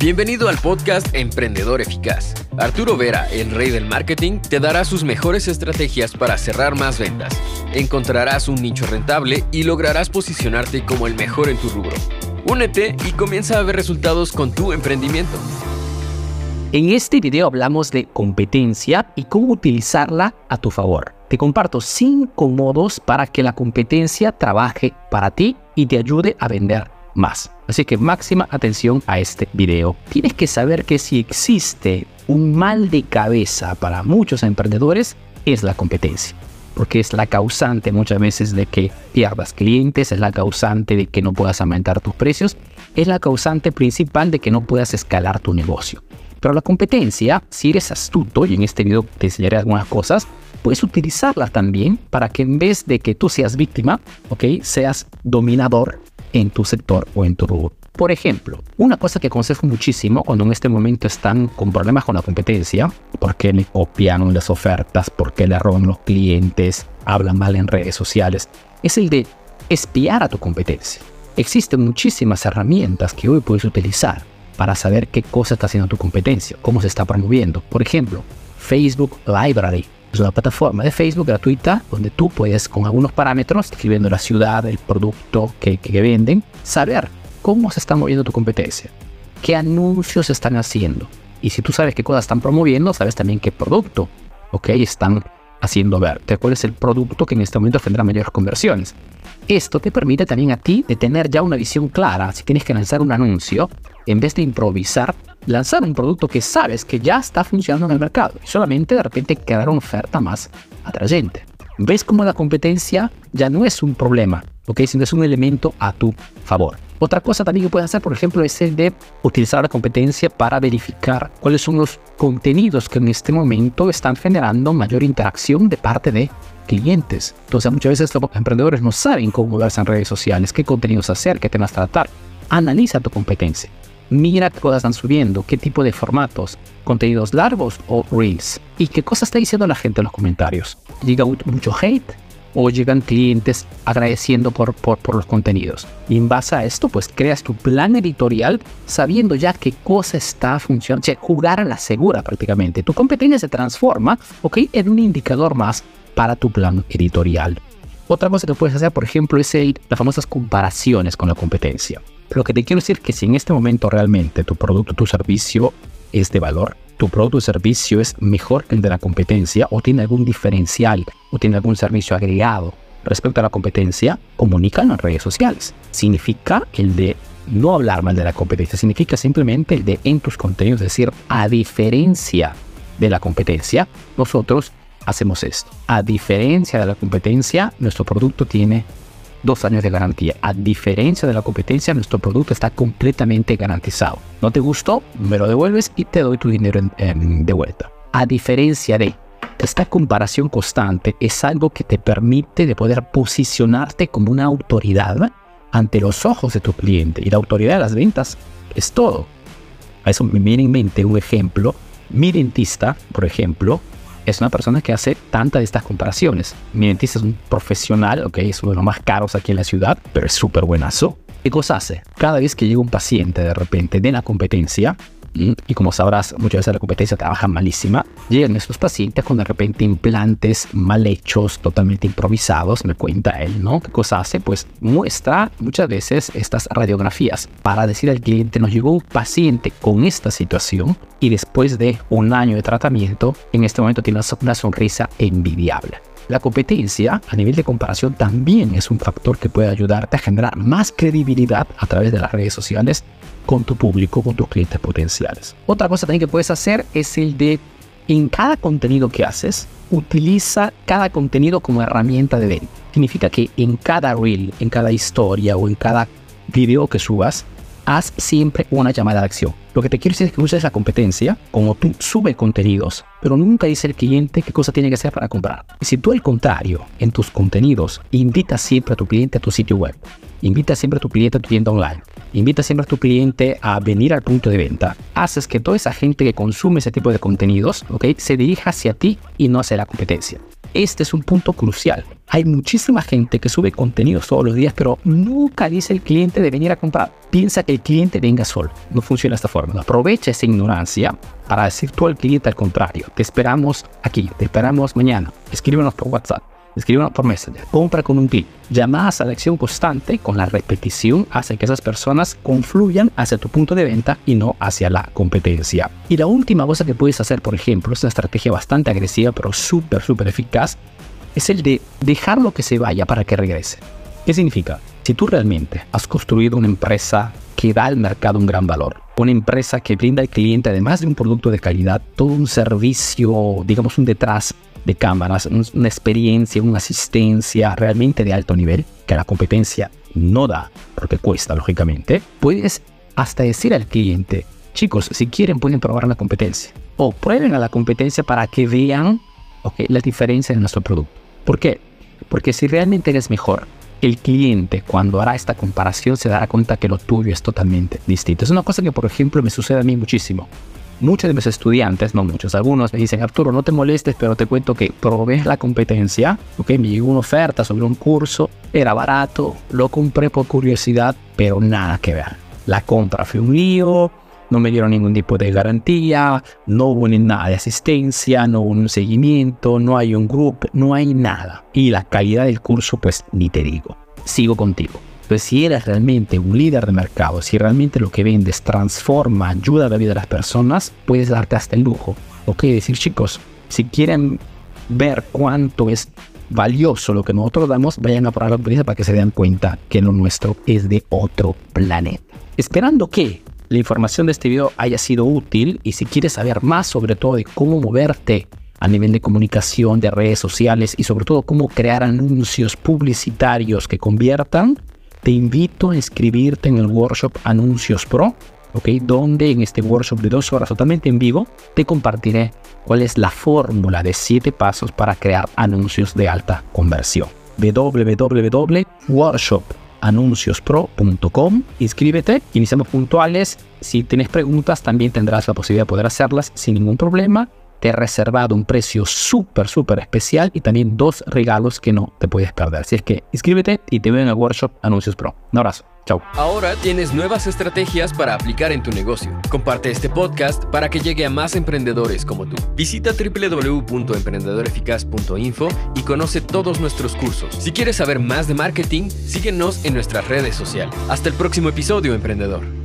Bienvenido al podcast Emprendedor Eficaz. Arturo Vera, el rey del marketing, te dará sus mejores estrategias para cerrar más ventas. Encontrarás un nicho rentable y lograrás posicionarte como el mejor en tu rubro. Únete y comienza a ver resultados con tu emprendimiento. En este video hablamos de competencia y cómo utilizarla a tu favor. Te comparto 5 modos para que la competencia trabaje para ti y te ayude a vender más. Así que máxima atención a este video. Tienes que saber que si existe un mal de cabeza para muchos emprendedores, es la competencia. Porque es la causante muchas veces de que pierdas clientes, es la causante de que no puedas aumentar tus precios, es la causante principal de que no puedas escalar tu negocio. Pero la competencia, si eres astuto, y en este video te enseñaré algunas cosas, puedes utilizarla también para que en vez de que tú seas víctima, ¿ok? Seas dominador en tu sector o en tu rubro. Por ejemplo, una cosa que aconsejo muchísimo cuando en este momento están con problemas con la competencia, porque le copian las ofertas, porque le roban los clientes, hablan mal en redes sociales, es el de espiar a tu competencia. Existen muchísimas herramientas que hoy puedes utilizar para saber qué cosa está haciendo tu competencia, cómo se está promoviendo. Por ejemplo, Facebook Library es una plataforma de Facebook gratuita donde tú puedes, con algunos parámetros, escribiendo la ciudad, el producto que, que venden, saber cómo se está moviendo tu competencia, qué anuncios están haciendo. Y si tú sabes qué cosas están promoviendo, sabes también qué producto okay, están haciendo ver. ¿Cuál es el producto que en este momento tendrá mayores conversiones? Esto te permite también a ti de tener ya una visión clara. Si tienes que lanzar un anuncio, en vez de improvisar, lanzar un producto que sabes que ya está funcionando en el mercado y solamente de repente quedar una oferta más atrayente. ¿Ves cómo la competencia ya no es un problema, ¿ok? sino es un elemento a tu favor? Otra cosa también que puedes hacer, por ejemplo, es el de utilizar la competencia para verificar cuáles son los contenidos que en este momento están generando mayor interacción de parte de clientes. Entonces, muchas veces los emprendedores no saben cómo moverse en redes sociales, qué contenidos hacer, qué temas tratar. Analiza tu competencia mira qué cosas están subiendo, qué tipo de formatos, contenidos largos o reels, y qué cosas está diciendo la gente en los comentarios. Llega mucho hate o llegan clientes agradeciendo por, por, los contenidos. Y en base a esto, pues creas tu plan editorial sabiendo ya qué cosa está funcionando, o sea, jugar a la segura prácticamente. Tu competencia se transforma, ¿ok? En un indicador más para tu plan editorial. Otra cosa que puedes hacer, por ejemplo, es el, las famosas comparaciones con la competencia. Lo que te quiero decir es que si en este momento realmente tu producto, tu servicio es de valor, tu producto o servicio es mejor que el de la competencia o tiene algún diferencial o tiene algún servicio agregado respecto a la competencia, comunícalo en redes sociales. Significa el de no hablar mal de la competencia, significa simplemente el de en tus contenidos, decir, a diferencia de la competencia, nosotros hacemos esto. A diferencia de la competencia, nuestro producto tiene dos años de garantía. A diferencia de la competencia, nuestro producto está completamente garantizado. ¿No te gustó? Me lo devuelves y te doy tu dinero de vuelta. A diferencia de esta comparación constante es algo que te permite de poder posicionarte como una autoridad ante los ojos de tu cliente. Y la autoridad de las ventas es todo. A eso me viene en mente un ejemplo. Mi dentista, por ejemplo, es una persona que hace tantas de estas comparaciones. Mi dentista es un profesional, ok, es uno de los más caros aquí en la ciudad, pero es súper buenazo. ¿Qué cosa hace? Cada vez que llega un paciente de repente de la competencia, y como sabrás, muchas veces la competencia trabaja malísima. Llegan estos pacientes con de repente implantes mal hechos, totalmente improvisados, me cuenta él, ¿no? ¿Qué cosa hace? Pues muestra muchas veces estas radiografías para decir al cliente, nos llegó un paciente con esta situación y después de un año de tratamiento, en este momento tiene una sonrisa envidiable. La competencia a nivel de comparación también es un factor que puede ayudarte a generar más credibilidad a través de las redes sociales con tu público, con tus clientes potenciales. Otra cosa también que puedes hacer es el de, en cada contenido que haces, utiliza cada contenido como herramienta de venta. Significa que en cada reel, en cada historia o en cada video que subas, haz siempre una llamada de acción. Lo que te quiero decir es que uses la competencia como tú subes contenidos, pero nunca dice el cliente qué cosa tiene que hacer para comprar. Y si tú al contrario, en tus contenidos, invitas siempre a tu cliente a tu sitio web, invita siempre a tu cliente a tu tienda online, invita siempre a tu cliente a venir al punto de venta, haces que toda esa gente que consume ese tipo de contenidos, ¿ok? Se dirija hacia ti y no hacia la competencia. Este es un punto crucial. Hay muchísima gente que sube contenidos todos los días, pero nunca dice el cliente de venir a comprar. Piensa que el cliente venga solo. No funciona esta forma. Aprovecha esa ignorancia para decir tú al cliente al contrario. Te esperamos aquí, te esperamos mañana. Escríbenos por WhatsApp escríbenos por Messenger, compra con un clic. Llamadas a la acción constante con la repetición hace que esas personas confluyan hacia tu punto de venta y no hacia la competencia. Y la última cosa que puedes hacer, por ejemplo, es una estrategia bastante agresiva pero súper, súper eficaz, es el de dejarlo que se vaya para que regrese. ¿Qué significa? Si tú realmente has construido una empresa que da al mercado un gran valor, una empresa que brinda al cliente, además de un producto de calidad, todo un servicio, digamos un detrás de cámaras, una experiencia, una asistencia realmente de alto nivel, que la competencia no da, porque cuesta, lógicamente, puedes hasta decir al cliente, chicos, si quieren pueden probar la competencia. O prueben a la competencia para que vean la diferencia de nuestro producto. ¿Por qué? Porque si realmente eres mejor, el cliente cuando hará esta comparación se dará cuenta que lo tuyo es totalmente distinto. Es una cosa que, por ejemplo, me sucede a mí muchísimo muchos de mis estudiantes, no muchos, algunos me dicen, Arturo, no te molestes, pero te cuento que probé la competencia, ok, me llegó una oferta sobre un curso, era barato, lo compré por curiosidad, pero nada que ver. La compra fue un lío, no me dieron ningún tipo de garantía, no hubo ni nada de asistencia, no hubo un seguimiento, no hay un grupo, no hay nada. Y la calidad del curso, pues ni te digo. Sigo contigo. Entonces, si eres realmente un líder de mercado, si realmente lo que vendes transforma, ayuda a la vida de las personas, puedes darte hasta el lujo. Ok, decir chicos, si quieren ver cuánto es valioso lo que nosotros damos, vayan a probar la experiencia para que se den cuenta que lo nuestro es de otro planeta. Esperando que la información de este video haya sido útil y si quieres saber más sobre todo de cómo moverte a nivel de comunicación, de redes sociales y sobre todo cómo crear anuncios publicitarios que conviertan, te invito a inscribirte en el workshop Anuncios Pro, ¿ok? Donde en este workshop de dos horas totalmente en vivo te compartiré cuál es la fórmula de siete pasos para crear anuncios de alta conversión. www.workshopanunciospro.com Inscríbete, iniciamos puntuales. Si tienes preguntas, también tendrás la posibilidad de poder hacerlas sin ningún problema te he reservado un precio súper, súper especial y también dos regalos que no te puedes perder. Así es que inscríbete y te veo en el workshop Anuncios Pro. Un abrazo. Chao. Ahora tienes nuevas estrategias para aplicar en tu negocio. Comparte este podcast para que llegue a más emprendedores como tú. Visita www.emprendedoreficaz.info y conoce todos nuestros cursos. Si quieres saber más de marketing, síguenos en nuestras redes sociales. Hasta el próximo episodio, emprendedor.